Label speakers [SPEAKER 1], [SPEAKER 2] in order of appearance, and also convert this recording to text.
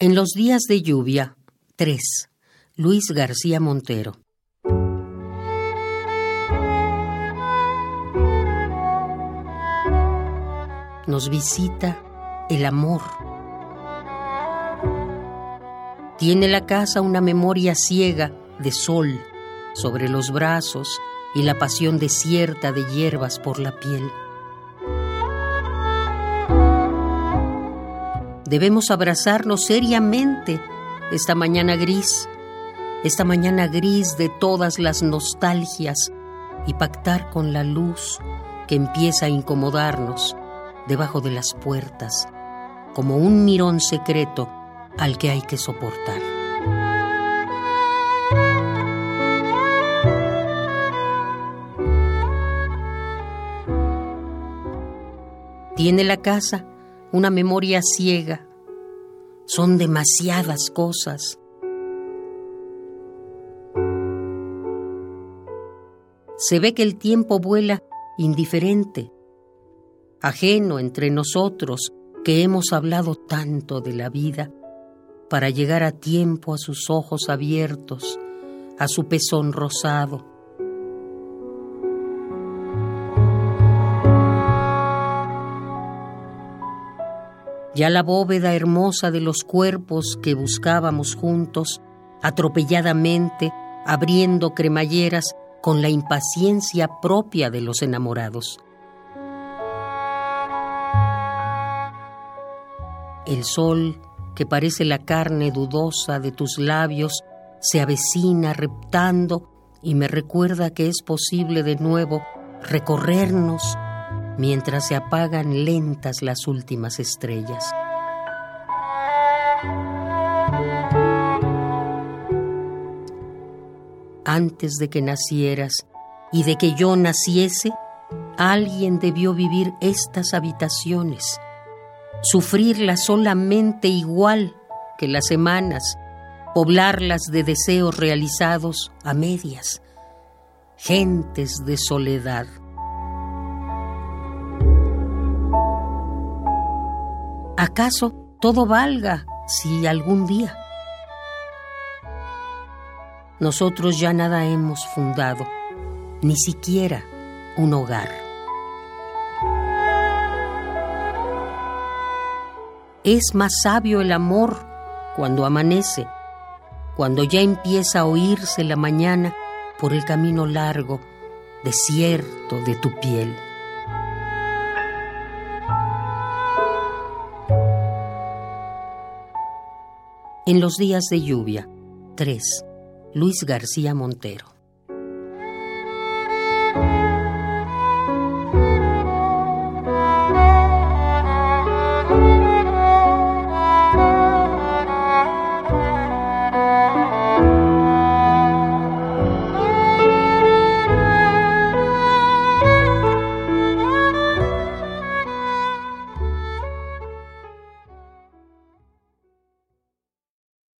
[SPEAKER 1] En los días de lluvia, 3. Luis García Montero. Nos visita el amor. Tiene la casa una memoria ciega de sol sobre los brazos y la pasión desierta de hierbas por la piel. Debemos abrazarnos seriamente esta mañana gris, esta mañana gris de todas las nostalgias y pactar con la luz que empieza a incomodarnos debajo de las puertas, como un mirón secreto al que hay que soportar. Tiene la casa una memoria ciega. Son demasiadas cosas. Se ve que el tiempo vuela indiferente, ajeno entre nosotros que hemos hablado tanto de la vida, para llegar a tiempo a sus ojos abiertos, a su pezón rosado ya la bóveda hermosa de los cuerpos que buscábamos juntos, atropelladamente, abriendo cremalleras con la impaciencia propia de los enamorados. El sol, que parece la carne dudosa de tus labios, se avecina reptando y me recuerda que es posible de nuevo recorrernos mientras se apagan lentas las últimas estrellas. Antes de que nacieras y de que yo naciese, alguien debió vivir estas habitaciones, sufrirlas solamente igual que las semanas, poblarlas de deseos realizados a medias, gentes de soledad ¿Acaso todo valga si algún día? Nosotros ya nada hemos fundado, ni siquiera un hogar. Es más sabio el amor cuando amanece, cuando ya empieza a oírse la mañana por el camino largo, desierto de tu piel. En los días de lluvia. 3. Luis García Montero.